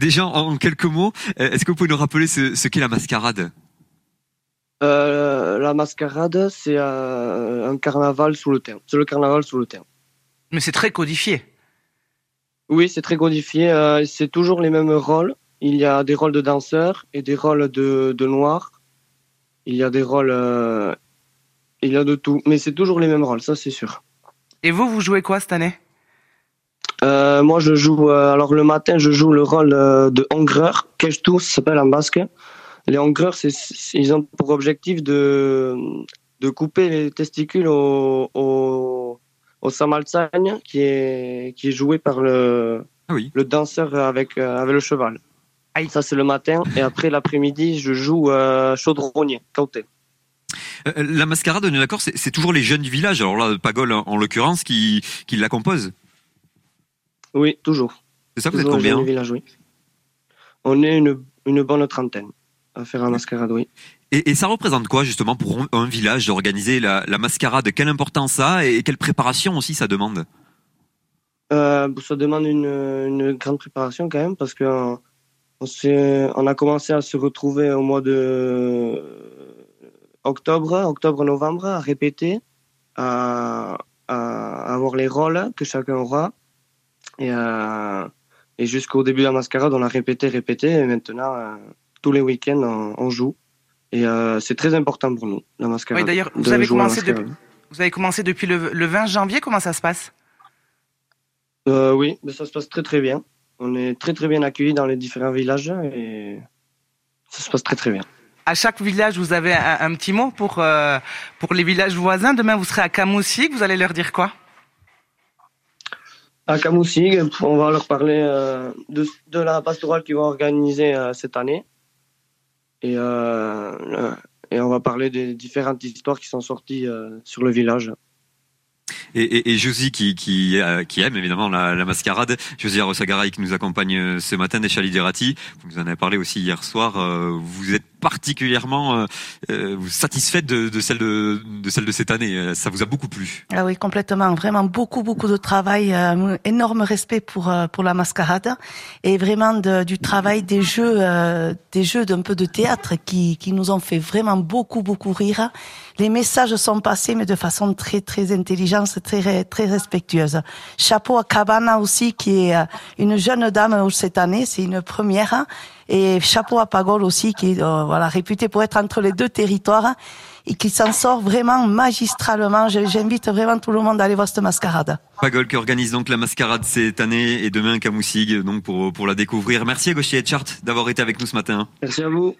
déjà en quelques mots, est-ce que vous pouvez nous rappeler ce, qu'est la mascarade? La mascarade, c'est un carnaval sous le terme. C'est le carnaval sous le terme. Mais c'est très codifié. Oui, c'est très codifié. c'est toujours les mêmes rôles. Il y a des rôles de danseurs et des rôles de, de noirs. Il y a des rôles il y a de tout, mais c'est toujours les mêmes rôles, ça c'est sûr. Et vous, vous jouez quoi cette année? Euh, Moi, je joue. Euh, alors le matin, je joue le rôle euh, de hongreur. tout ça s'appelle en basque. Les hongreurs, ils ont pour objectif de de couper les testicules au au, au qui est qui est joué par le ah oui. le danseur avec avec le cheval. Ça c'est le matin et après l'après-midi, je joue chaudronnier, cauté. La mascarade, on est d'accord, c'est toujours les jeunes du village. Alors là, Pagol en, l'occurrence, qui, qui la compose. Oui, toujours. C'est ça, vous êtes combien On est une, une, bonne trentaine à faire la mascarade, oui. Et, ça représente quoi justement pour un, village d'organiser la, mascarade? Quelle importance ça a et quelle préparation aussi ça demande? Euh, Ça demande une, une, grande préparation quand même parce que on, on a commencé à se retrouver au mois de octobre, octobre-novembre, à répéter, à, avoir les rôles que chacun aura. Et, euh, et jusqu'au début de la mascarade, on a répété, répété. Et maintenant, euh, tous les week-ends, on, joue. Et euh, c'est très important pour nous, la mascarade. Oui, d'ailleurs, vous, avez commencé depuis, vous avez commencé depuis le, le, 20 janvier. Comment ça se passe? Oui, mais ça se passe très très bien. On est très très bien accueillis dans les différents villages et ça se passe très très bien à chaque village, vous avez un, petit mot pour, pour les villages voisins. Demain, vous serez à Camoussig. Vous allez leur dire quoi? À Camoussig, on va leur parler euh, de, la pastorale qu'ils vont organiser euh, cette année. Et, et on va parler des différentes histoires qui sont sorties sur le village. Et, et, et Josie qui, aime évidemment la, mascarade, Josie Arosagaray qui nous accompagne ce matin des Chaliderati, vous nous en avez parlé aussi hier soir, vous êtes particulièrement euh, euh, satisfaite de, de, celle de, de, celle de cette année. Ça vous a beaucoup plu Ah oui, complètement. Vraiment beaucoup, beaucoup de travail. Euh, énorme respect pour pour la mascarade et vraiment de, du travail des jeux, des jeux d'un peu de théâtre qui qui nous ont fait vraiment beaucoup, beaucoup rire. Les messages sont passés, mais de façon très, très intelligente, très, très respectueuse. Chapeau à Cabana aussi, qui est une jeune dame cette année. C'est une première et chapeau à Pagol aussi, qui est euh, voilà réputé pour être entre les deux territoires et qui s'en sort vraiment magistralement. J'invite vraiment tout le monde à aller voir cette mascarade. Pagol qui organise donc la mascarade cette année et demain à Camoussig donc pour, pour la découvrir. Merci à Gauchier Chart d'avoir été avec nous ce matin. Merci à vous.